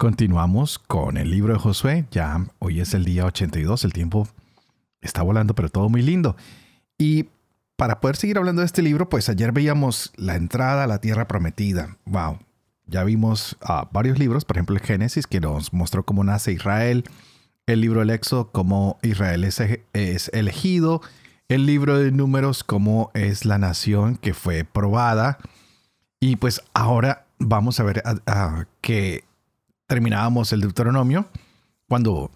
Continuamos con el libro de Josué. Ya hoy es el día 82, el tiempo está volando, pero todo muy lindo. Y para poder seguir hablando de este libro, pues ayer veíamos la entrada a la tierra prometida. Wow. Ya vimos ah, varios libros, por ejemplo el Génesis, que nos mostró cómo nace Israel, el libro del Éxodo, cómo Israel es, es elegido, el libro de Números, cómo es la nación que fue probada. Y pues ahora vamos a ver a, que terminábamos el Deuteronomio, cuando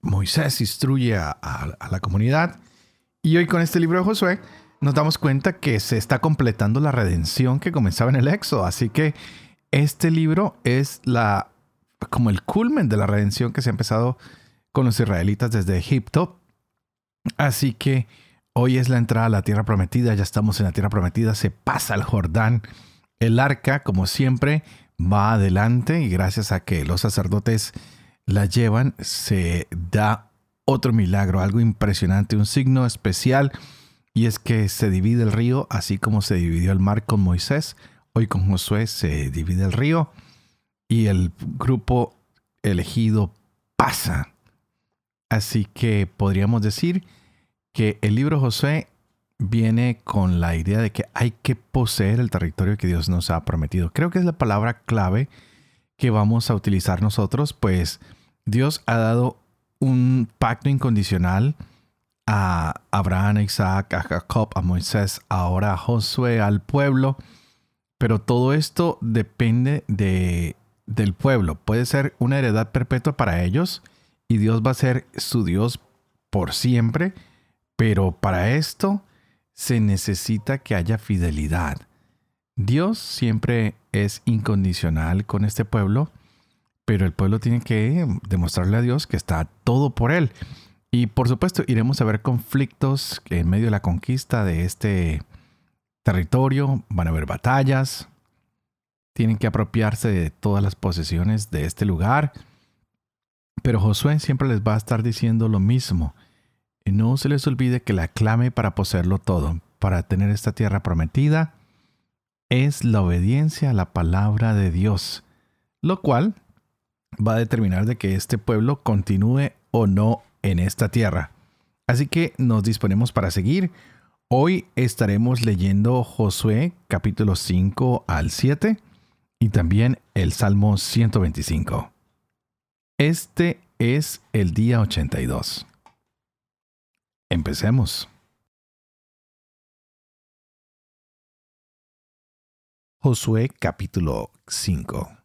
Moisés instruye a, la comunidad. Y hoy con este libro de Josué nos damos cuenta que se está completando la redención que comenzaba en el Éxodo. Así que este libro es la como el culmen de la redención que se ha empezado con los israelitas desde Egipto. Así que hoy es la entrada a la tierra prometida, ya estamos en la tierra prometida, se pasa el Jordán. El arca, como siempre, va adelante y gracias a que los sacerdotes la llevan, se da otro milagro, algo impresionante, un signo especial, y es que se divide el río, así como se dividió el mar con Moisés, hoy con Josué se divide el río y el grupo elegido pasa. Así que podríamos decir que el libro Josué viene con la idea de que hay que poseer el territorio que Dios nos ha prometido. Creo que es la palabra clave que vamos a utilizar nosotros, pues Dios ha dado un pacto incondicional a Abraham, a Isaac, a Jacob, a Moisés, ahora a Josué, al pueblo, pero todo esto depende de, del pueblo. Puede ser una heredad perpetua para ellos y Dios va a ser su Dios por siempre, pero para esto se necesita que haya fidelidad. Dios siempre es incondicional con este pueblo, pero el pueblo tiene que demostrarle a Dios que está todo por él. Y por supuesto iremos a ver conflictos en medio de la conquista de este territorio, van a haber batallas, tienen que apropiarse de todas las posesiones de este lugar, pero Josué siempre les va a estar diciendo lo mismo. Y no se les olvide que la clave para poseerlo todo, para tener esta tierra prometida, es la obediencia a la palabra de Dios, lo cual va a determinar de que este pueblo continúe o no en esta tierra. Así que nos disponemos para seguir. Hoy estaremos leyendo Josué capítulo 5 al 7 y también el Salmo 125. Este es el día 82. Empecemos. Josué capítulo 5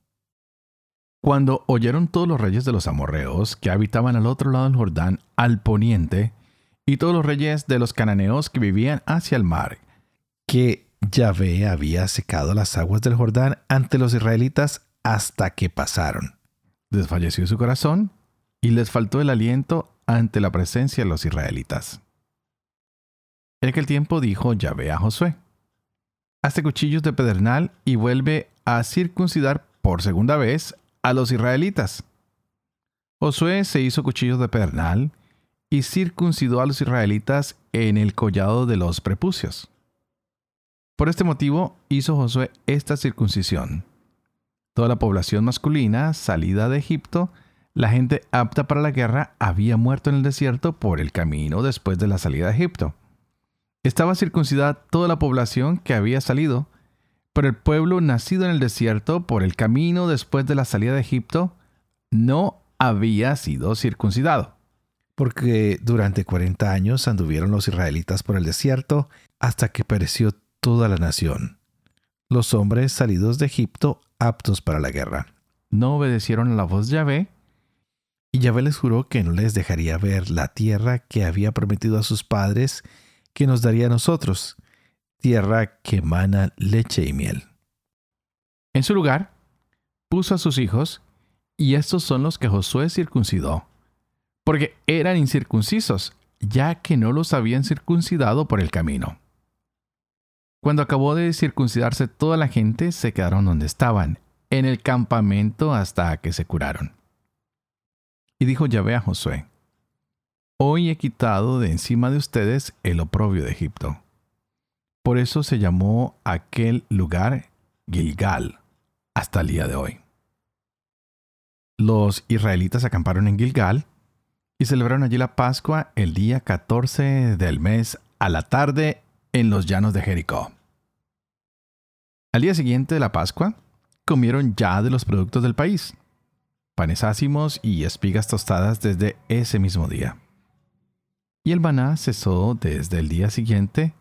Cuando oyeron todos los reyes de los amorreos que habitaban al otro lado del Jordán, al poniente, y todos los reyes de los cananeos que vivían hacia el mar, que Yahvé había secado las aguas del Jordán ante los israelitas hasta que pasaron. Desfalleció su corazón y les faltó el aliento ante la presencia de los israelitas. En aquel tiempo dijo Yahvé a Josué, Hazte cuchillos de pedernal y vuelve a circuncidar por segunda vez a los israelitas. Josué se hizo cuchillos de pedernal y circuncidó a los israelitas en el collado de los prepucios. Por este motivo hizo Josué esta circuncisión. Toda la población masculina salida de Egipto la gente apta para la guerra había muerto en el desierto por el camino después de la salida de Egipto. Estaba circuncidada toda la población que había salido, pero el pueblo nacido en el desierto por el camino después de la salida de Egipto no había sido circuncidado. Porque durante 40 años anduvieron los israelitas por el desierto hasta que pereció toda la nación. Los hombres salidos de Egipto aptos para la guerra. No obedecieron a la voz de Yahvé y Yahvé les juró que no les dejaría ver la tierra que había prometido a sus padres que nos daría a nosotros, tierra que emana leche y miel. En su lugar, puso a sus hijos y estos son los que Josué circuncidó, porque eran incircuncisos, ya que no los habían circuncidado por el camino. Cuando acabó de circuncidarse toda la gente, se quedaron donde estaban, en el campamento hasta que se curaron. Y dijo Yahvé a Josué, Hoy he quitado de encima de ustedes el oprobio de Egipto. Por eso se llamó aquel lugar Gilgal hasta el día de hoy. Los israelitas acamparon en Gilgal y celebraron allí la Pascua el día 14 del mes a la tarde en los llanos de Jericó. Al día siguiente de la Pascua, comieron ya de los productos del país, panes ácimos y espigas tostadas desde ese mismo día. Y el maná cesó desde el día siguiente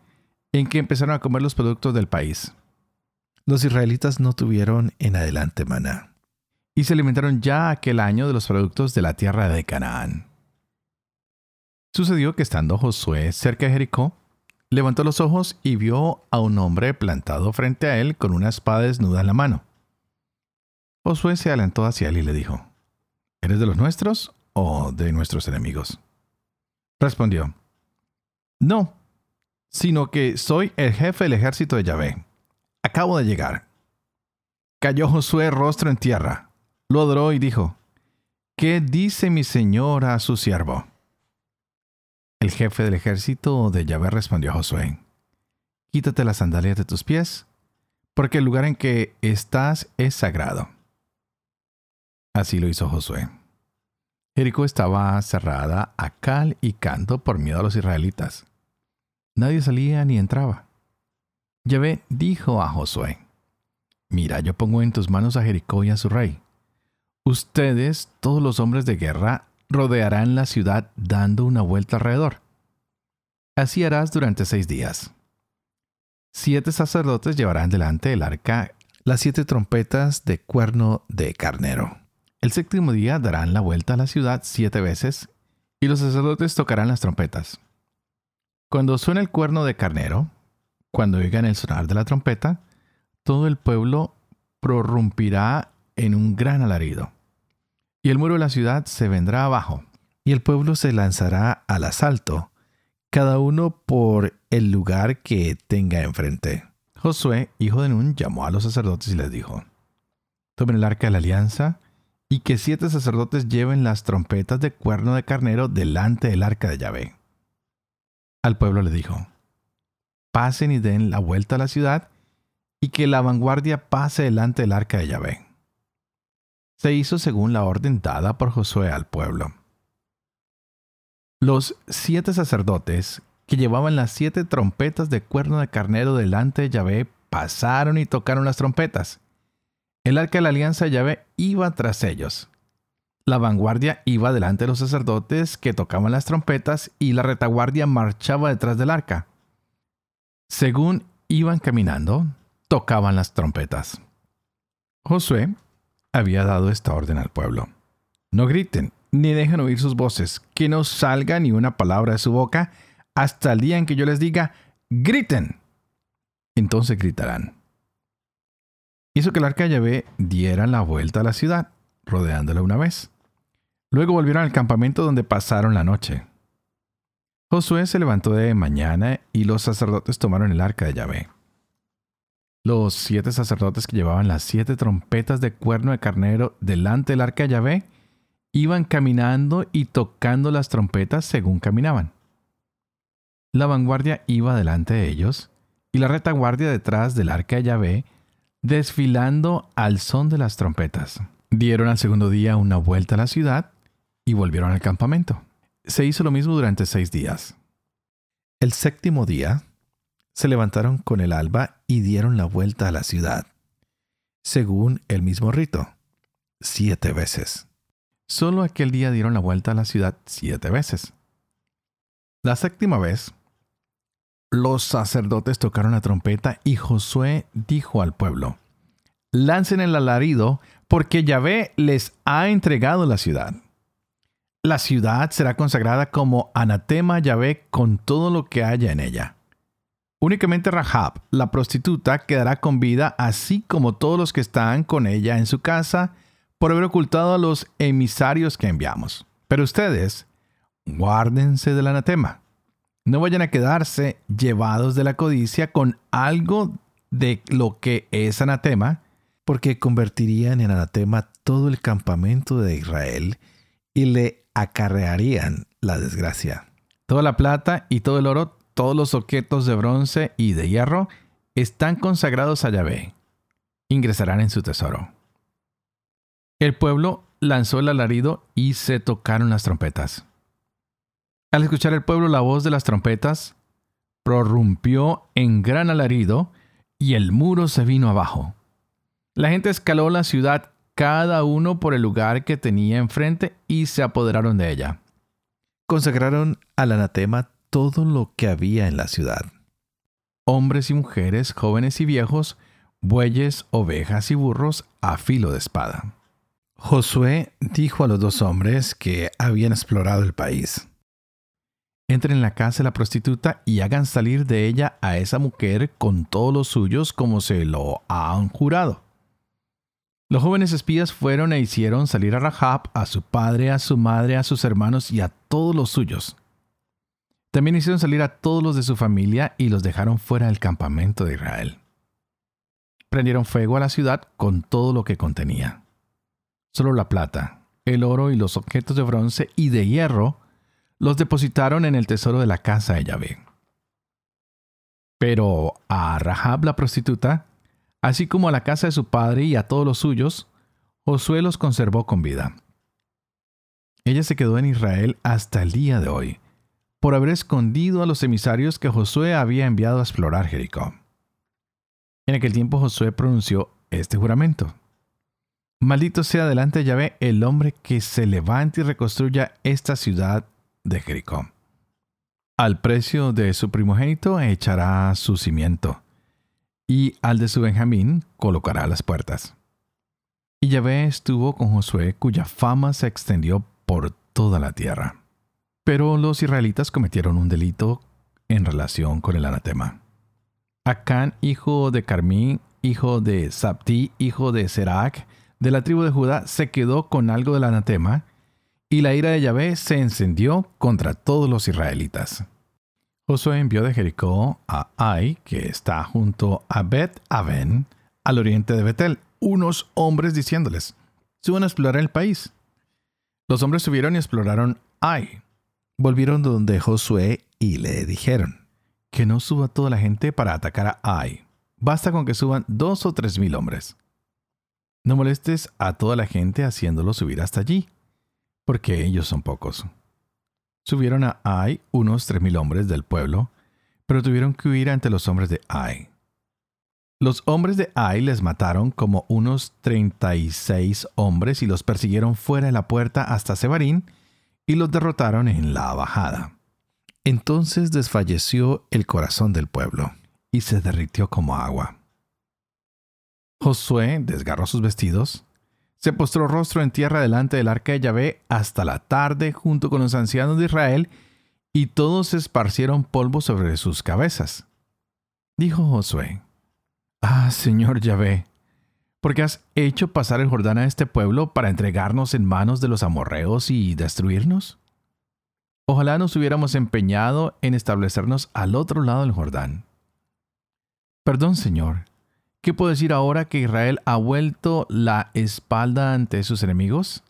en que empezaron a comer los productos del país. Los israelitas no tuvieron en adelante maná. Y se alimentaron ya aquel año de los productos de la tierra de Canaán. Sucedió que estando Josué cerca de Jericó, levantó los ojos y vio a un hombre plantado frente a él con una espada desnuda en la mano. Josué se adelantó hacia él y le dijo, ¿Eres de los nuestros o de nuestros enemigos? Respondió, No, sino que soy el jefe del ejército de Yahvé. Acabo de llegar. Cayó Josué rostro en tierra, lo adoró y dijo, ¿Qué dice mi señor a su siervo? El jefe del ejército de Yahvé respondió a Josué, Quítate las sandalias de tus pies, porque el lugar en que estás es sagrado. Así lo hizo Josué. Jericó estaba cerrada a cal y canto por miedo a los israelitas. Nadie salía ni entraba. Yahvé dijo a Josué, Mira, yo pongo en tus manos a Jericó y a su rey. Ustedes, todos los hombres de guerra, rodearán la ciudad dando una vuelta alrededor. Así harás durante seis días. Siete sacerdotes llevarán delante del arca las siete trompetas de cuerno de carnero. El séptimo día darán la vuelta a la ciudad siete veces, y los sacerdotes tocarán las trompetas. Cuando suene el cuerno de carnero, cuando oigan el sonar de la trompeta, todo el pueblo prorrumpirá en un gran alarido. Y el muro de la ciudad se vendrá abajo, y el pueblo se lanzará al asalto, cada uno por el lugar que tenga enfrente. Josué, hijo de Nun, llamó a los sacerdotes y les dijo, Tomen el arca de la alianza, y que siete sacerdotes lleven las trompetas de cuerno de carnero delante del arca de Yahvé. Al pueblo le dijo, pasen y den la vuelta a la ciudad, y que la vanguardia pase delante del arca de Yahvé. Se hizo según la orden dada por Josué al pueblo. Los siete sacerdotes que llevaban las siete trompetas de cuerno de carnero delante de Yahvé pasaron y tocaron las trompetas el arca de la alianza Yahvé iba tras ellos. La vanguardia iba delante de los sacerdotes que tocaban las trompetas y la retaguardia marchaba detrás del arca. Según iban caminando, tocaban las trompetas. Josué había dado esta orden al pueblo. No griten, ni dejen oír sus voces, que no salga ni una palabra de su boca hasta el día en que yo les diga, griten. Entonces gritarán hizo que el arca de Yahvé diera la vuelta a la ciudad, rodeándola una vez. Luego volvieron al campamento donde pasaron la noche. Josué se levantó de mañana y los sacerdotes tomaron el arca de Yahvé. Los siete sacerdotes que llevaban las siete trompetas de cuerno de carnero delante del arca de Yahvé iban caminando y tocando las trompetas según caminaban. La vanguardia iba delante de ellos y la retaguardia detrás del arca de Yahvé desfilando al son de las trompetas. Dieron al segundo día una vuelta a la ciudad y volvieron al campamento. Se hizo lo mismo durante seis días. El séptimo día, se levantaron con el alba y dieron la vuelta a la ciudad, según el mismo rito, siete veces. Solo aquel día dieron la vuelta a la ciudad siete veces. La séptima vez, los sacerdotes tocaron la trompeta y Josué dijo al pueblo, lancen el alarido porque Yahvé les ha entregado la ciudad. La ciudad será consagrada como anatema Yahvé con todo lo que haya en ella. Únicamente Rahab, la prostituta, quedará con vida, así como todos los que están con ella en su casa, por haber ocultado a los emisarios que enviamos. Pero ustedes, guárdense del anatema. No vayan a quedarse llevados de la codicia con algo de lo que es anatema, porque convertirían en anatema todo el campamento de Israel y le acarrearían la desgracia. Toda la plata y todo el oro, todos los objetos de bronce y de hierro, están consagrados a Yahvé. Ingresarán en su tesoro. El pueblo lanzó el alarido y se tocaron las trompetas. Al escuchar el pueblo la voz de las trompetas, prorrumpió en gran alarido y el muro se vino abajo. La gente escaló la ciudad cada uno por el lugar que tenía enfrente y se apoderaron de ella. Consagraron al anatema todo lo que había en la ciudad. Hombres y mujeres, jóvenes y viejos, bueyes, ovejas y burros a filo de espada. Josué dijo a los dos hombres que habían explorado el país. Entren en la casa de la prostituta y hagan salir de ella a esa mujer con todos los suyos como se lo han jurado. Los jóvenes espías fueron e hicieron salir a Rahab, a su padre, a su madre, a sus hermanos y a todos los suyos. También hicieron salir a todos los de su familia y los dejaron fuera del campamento de Israel. Prendieron fuego a la ciudad con todo lo que contenía. Solo la plata, el oro y los objetos de bronce y de hierro los depositaron en el tesoro de la casa de Yahvé. Pero a Rahab la prostituta así como a la casa de su padre y a todos los suyos, Josué los conservó con vida. Ella se quedó en Israel hasta el día de hoy, por haber escondido a los emisarios que Josué había enviado a explorar Jericó. En aquel tiempo Josué pronunció este juramento. Maldito sea delante de Yahvé el hombre que se levante y reconstruya esta ciudad de Jericó. Al precio de su primogénito echará su cimiento y al de su Benjamín colocará las puertas. Y Yahvé estuvo con Josué, cuya fama se extendió por toda la tierra. Pero los israelitas cometieron un delito en relación con el anatema. Acán, hijo de Carmín, hijo de Sabti, hijo de Serac, de la tribu de Judá, se quedó con algo del anatema, y la ira de Yahvé se encendió contra todos los israelitas. Josué envió de Jericó a Ai, que está junto a Bet Aven, al oriente de Betel, unos hombres diciéndoles, suban a explorar el país. Los hombres subieron y exploraron Ai. Volvieron donde Josué y le dijeron, que no suba toda la gente para atacar a Ai. Basta con que suban dos o tres mil hombres. No molestes a toda la gente haciéndolo subir hasta allí, porque ellos son pocos. Subieron a Ai unos tres mil hombres del pueblo, pero tuvieron que huir ante los hombres de Ai. Los hombres de Ai les mataron como unos treinta y seis hombres y los persiguieron fuera de la puerta hasta Sebarín y los derrotaron en la bajada. Entonces desfalleció el corazón del pueblo y se derritió como agua. Josué desgarró sus vestidos, se postró rostro en tierra delante del arca de Yahvé hasta la tarde junto con los ancianos de Israel, y todos esparcieron polvo sobre sus cabezas. Dijo Josué, Ah, Señor Yahvé, ¿por qué has hecho pasar el Jordán a este pueblo para entregarnos en manos de los amorreos y destruirnos? Ojalá nos hubiéramos empeñado en establecernos al otro lado del Jordán. Perdón, Señor, ¿Qué puedo decir ahora que Israel ha vuelto la espalda ante sus enemigos?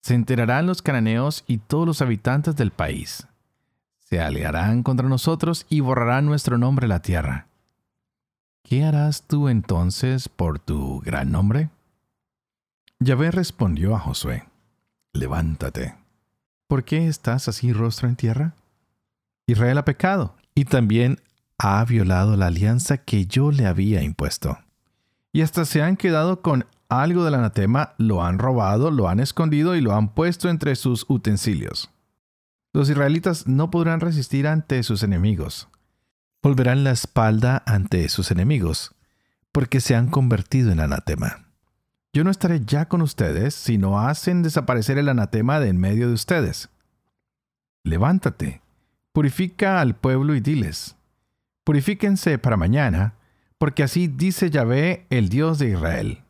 Se enterarán los cananeos y todos los habitantes del país. Se aliarán contra nosotros y borrarán nuestro nombre la tierra. ¿Qué harás tú entonces por tu gran nombre? Yahvé respondió a Josué, Levántate. ¿Por qué estás así rostro en tierra? Israel ha pecado, y también ha violado la alianza que yo le había impuesto. Y hasta se han quedado con algo del anatema, lo han robado, lo han escondido y lo han puesto entre sus utensilios. Los israelitas no podrán resistir ante sus enemigos. Volverán la espalda ante sus enemigos, porque se han convertido en anatema. Yo no estaré ya con ustedes si no hacen desaparecer el anatema de en medio de ustedes. Levántate, purifica al pueblo y diles, Purifíquense para mañana, porque así dice Yahvé, el Dios de Israel.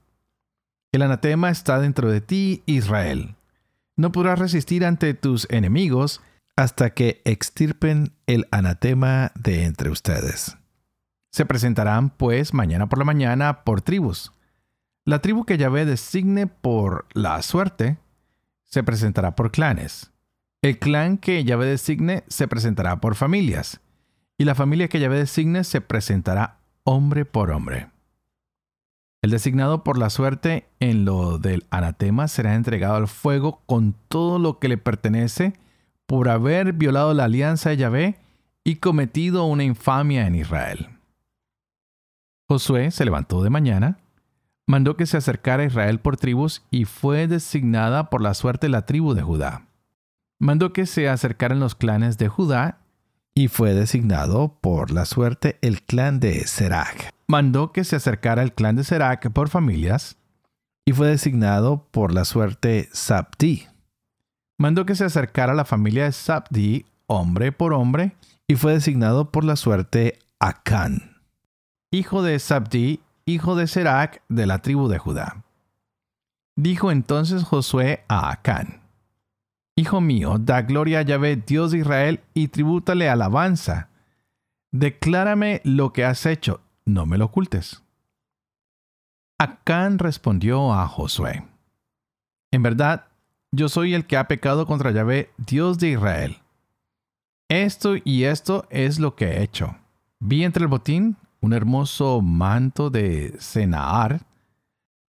El anatema está dentro de ti, Israel. No podrás resistir ante tus enemigos hasta que extirpen el anatema de entre ustedes. Se presentarán, pues, mañana por la mañana por tribus. La tribu que Yahvé designe por la suerte se presentará por clanes. El clan que Yahvé designe se presentará por familias. Y la familia que Yahvé designe se presentará hombre por hombre. El designado por la suerte en lo del anatema será entregado al fuego con todo lo que le pertenece por haber violado la alianza de Yahvé y cometido una infamia en Israel. Josué se levantó de mañana, mandó que se acercara a Israel por tribus y fue designada por la suerte la tribu de Judá. Mandó que se acercaran los clanes de Judá y fue designado por la suerte el clan de Serac mandó que se acercara el clan de Serac por familias y fue designado por la suerte Sabdi. Mandó que se acercara la familia de Sabdi hombre por hombre y fue designado por la suerte Acán, hijo de Sabdi, hijo de Serac de la tribu de Judá. Dijo entonces Josué a Acán, Hijo mío, da gloria a Yahvé, Dios de Israel, y tribútale alabanza. Declárame lo que has hecho no me lo ocultes. Acán respondió a Josué, En verdad, yo soy el que ha pecado contra Yahvé, Dios de Israel. Esto y esto es lo que he hecho. Vi entre el botín un hermoso manto de cenaar,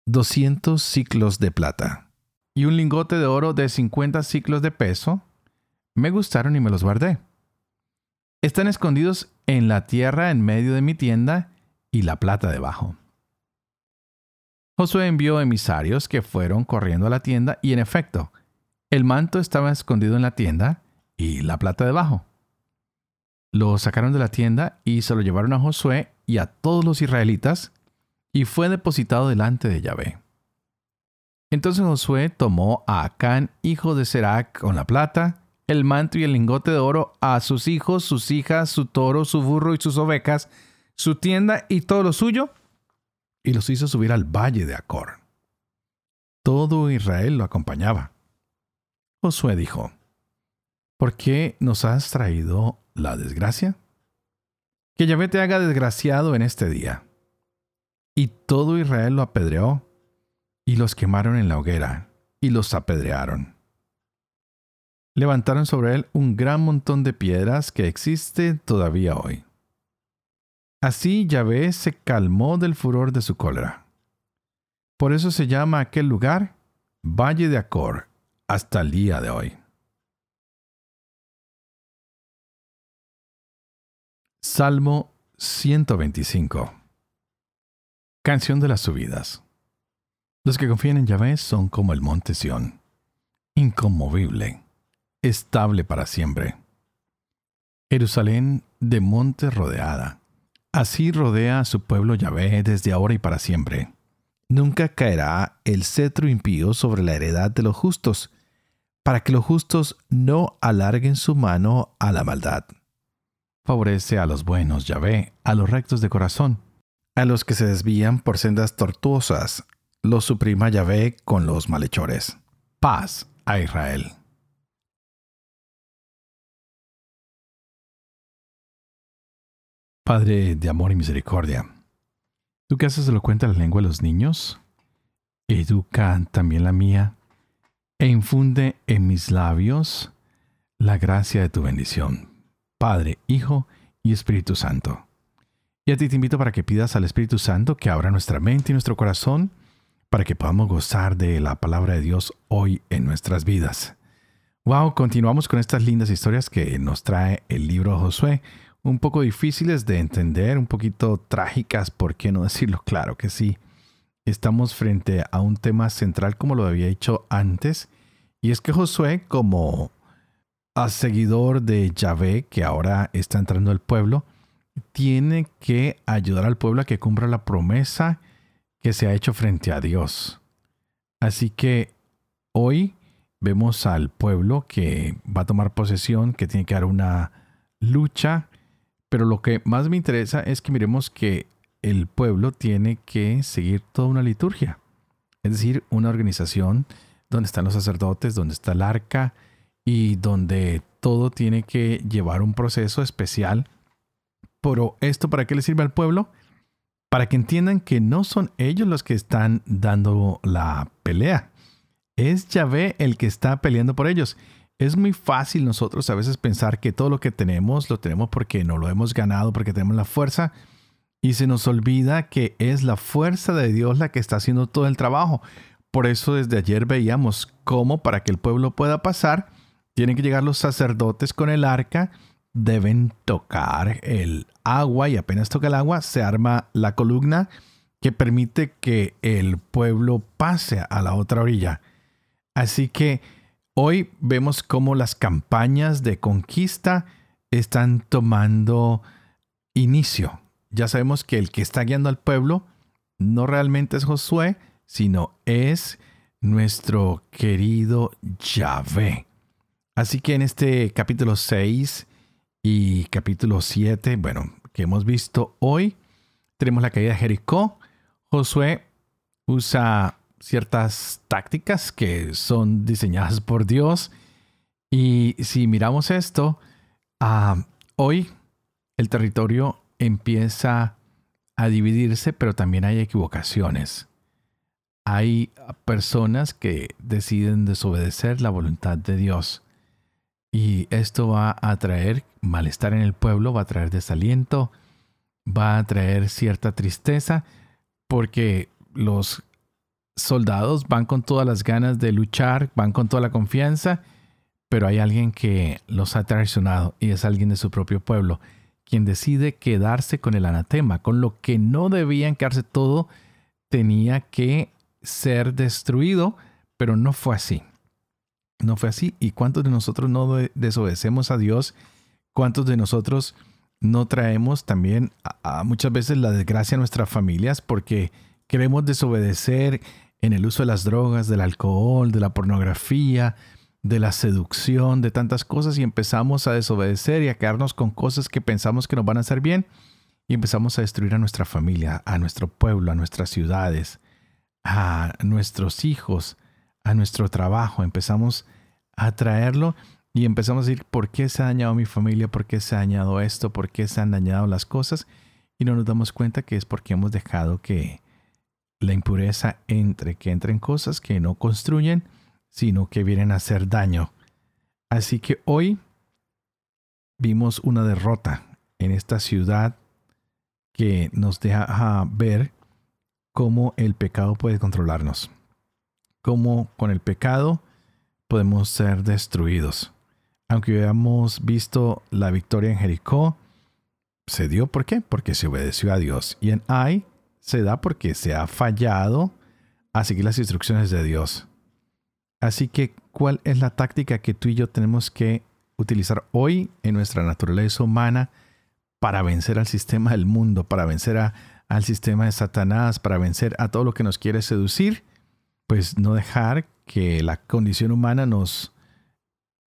200 ciclos de plata, y un lingote de oro de 50 ciclos de peso. Me gustaron y me los guardé. Están escondidos en la tierra en medio de mi tienda y la plata debajo. Josué envió emisarios que fueron corriendo a la tienda y en efecto, el manto estaba escondido en la tienda y la plata debajo. Lo sacaron de la tienda y se lo llevaron a Josué y a todos los israelitas y fue depositado delante de Yahvé. Entonces Josué tomó a Acán, hijo de Serac, con la plata, el manto y el lingote de oro, a sus hijos, sus hijas, su toro, su burro y sus ovejas, su tienda y todo lo suyo, y los hizo subir al valle de Acor. Todo Israel lo acompañaba. Josué dijo, ¿por qué nos has traído la desgracia? Que Yahvé te haga desgraciado en este día. Y todo Israel lo apedreó, y los quemaron en la hoguera, y los apedrearon. Levantaron sobre él un gran montón de piedras que existe todavía hoy. Así Yahvé se calmó del furor de su cólera. Por eso se llama aquel lugar Valle de Acor hasta el día de hoy. Salmo 125 Canción de las subidas. Los que confían en Yahvé son como el monte Sión, inconmovible, estable para siempre. Jerusalén de monte rodeada Así rodea a su pueblo Yahvé desde ahora y para siempre. Nunca caerá el cetro impío sobre la heredad de los justos, para que los justos no alarguen su mano a la maldad. Favorece a los buenos Yahvé, a los rectos de corazón, a los que se desvían por sendas tortuosas, los suprima Yahvé con los malhechores. Paz a Israel. Padre de amor y misericordia, tú que haces elocuente la lengua de los niños, educa también la mía e infunde en mis labios la gracia de tu bendición, Padre, Hijo y Espíritu Santo. Y a ti te invito para que pidas al Espíritu Santo que abra nuestra mente y nuestro corazón para que podamos gozar de la palabra de Dios hoy en nuestras vidas. Wow, continuamos con estas lindas historias que nos trae el libro Josué, un poco difíciles de entender, un poquito trágicas, ¿por qué no decirlo? Claro que sí. Estamos frente a un tema central como lo había dicho antes, y es que Josué, como a seguidor de Yahvé, que ahora está entrando al pueblo, tiene que ayudar al pueblo a que cumpla la promesa que se ha hecho frente a Dios. Así que hoy vemos al pueblo que va a tomar posesión, que tiene que dar una lucha pero lo que más me interesa es que miremos que el pueblo tiene que seguir toda una liturgia. es decir, una organización donde están los sacerdotes, donde está el arca y donde todo tiene que llevar un proceso especial. Pero esto para qué le sirve al pueblo? Para que entiendan que no son ellos los que están dando la pelea. Es Yahvé el que está peleando por ellos. Es muy fácil nosotros a veces pensar que todo lo que tenemos lo tenemos porque no lo hemos ganado, porque tenemos la fuerza. Y se nos olvida que es la fuerza de Dios la que está haciendo todo el trabajo. Por eso desde ayer veíamos cómo para que el pueblo pueda pasar, tienen que llegar los sacerdotes con el arca, deben tocar el agua y apenas toca el agua se arma la columna que permite que el pueblo pase a la otra orilla. Así que Hoy vemos cómo las campañas de conquista están tomando inicio. Ya sabemos que el que está guiando al pueblo no realmente es Josué, sino es nuestro querido Yahvé. Así que en este capítulo 6 y capítulo 7, bueno, que hemos visto hoy, tenemos la caída de Jericó. Josué usa ciertas tácticas que son diseñadas por Dios. Y si miramos esto, ah, hoy el territorio empieza a dividirse, pero también hay equivocaciones. Hay personas que deciden desobedecer la voluntad de Dios. Y esto va a traer malestar en el pueblo, va a traer desaliento, va a traer cierta tristeza, porque los soldados van con todas las ganas de luchar, van con toda la confianza, pero hay alguien que los ha traicionado y es alguien de su propio pueblo, quien decide quedarse con el anatema, con lo que no debían quedarse todo, tenía que ser destruido, pero no fue así. No fue así. ¿Y cuántos de nosotros no desobedecemos a Dios? ¿Cuántos de nosotros no traemos también a, muchas veces la desgracia a nuestras familias porque queremos desobedecer en el uso de las drogas, del alcohol, de la pornografía, de la seducción, de tantas cosas y empezamos a desobedecer y a quedarnos con cosas que pensamos que nos van a hacer bien y empezamos a destruir a nuestra familia, a nuestro pueblo, a nuestras ciudades, a nuestros hijos, a nuestro trabajo. Empezamos a traerlo y empezamos a decir, ¿por qué se ha dañado mi familia? ¿Por qué se ha dañado esto? ¿Por qué se han dañado las cosas? Y no nos damos cuenta que es porque hemos dejado que la impureza entre, que entren cosas que no construyen, sino que vienen a hacer daño. Así que hoy vimos una derrota en esta ciudad que nos deja ver cómo el pecado puede controlarnos, cómo con el pecado podemos ser destruidos. Aunque hayamos visto la victoria en Jericó, se dio ¿por qué? Porque se obedeció a Dios. Y en Ai se da porque se ha fallado a seguir las instrucciones de Dios. Así que, ¿cuál es la táctica que tú y yo tenemos que utilizar hoy en nuestra naturaleza humana para vencer al sistema del mundo, para vencer al sistema de Satanás, para vencer a todo lo que nos quiere seducir? Pues no dejar que la condición humana nos,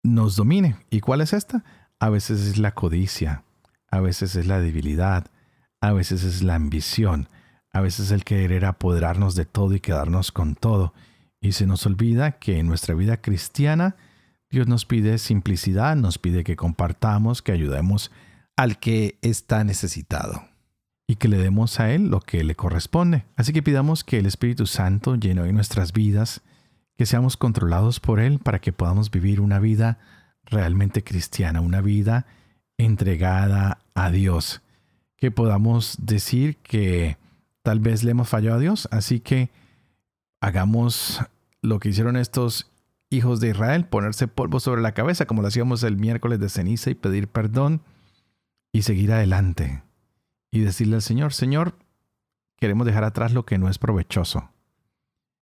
nos domine. ¿Y cuál es esta? A veces es la codicia, a veces es la debilidad, a veces es la ambición, a veces el querer apoderarnos de todo y quedarnos con todo. Y se nos olvida que en nuestra vida cristiana Dios nos pide simplicidad, nos pide que compartamos, que ayudemos al que está necesitado y que le demos a Él lo que le corresponde. Así que pidamos que el Espíritu Santo llene hoy nuestras vidas, que seamos controlados por Él para que podamos vivir una vida realmente cristiana, una vida entregada a Dios, que podamos decir que tal vez le hemos fallado a Dios. Así que hagamos lo que hicieron estos hijos de Israel, ponerse polvo sobre la cabeza, como lo hacíamos el miércoles de ceniza, y pedir perdón y seguir adelante. Y decirle al Señor, Señor, queremos dejar atrás lo que no es provechoso.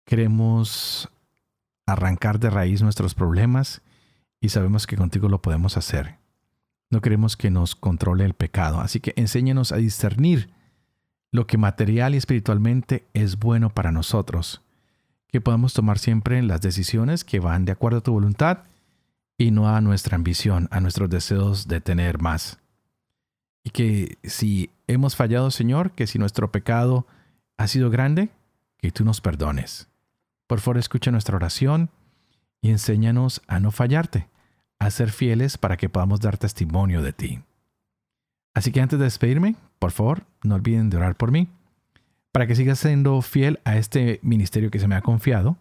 Queremos arrancar de raíz nuestros problemas y sabemos que contigo lo podemos hacer. No queremos que nos controle el pecado, así que enséñanos a discernir lo que material y espiritualmente es bueno para nosotros, que podamos tomar siempre las decisiones que van de acuerdo a tu voluntad y no a nuestra ambición, a nuestros deseos de tener más. Y que si hemos fallado, Señor, que si nuestro pecado ha sido grande, que tú nos perdones Por favor, escucha nuestra oración y enséñanos a no fallarte, a ser fieles para que podamos dar testimonio de ti. Así que antes de despedirme, por favor, no olviden de orar por mí, para que siga siendo fiel a este ministerio que se me ha confiado,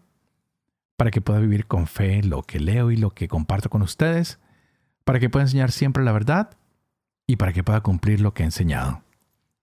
para que pueda vivir con fe lo que leo y lo que comparto con ustedes, para que pueda enseñar siempre la verdad y para que pueda cumplir lo que he enseñado.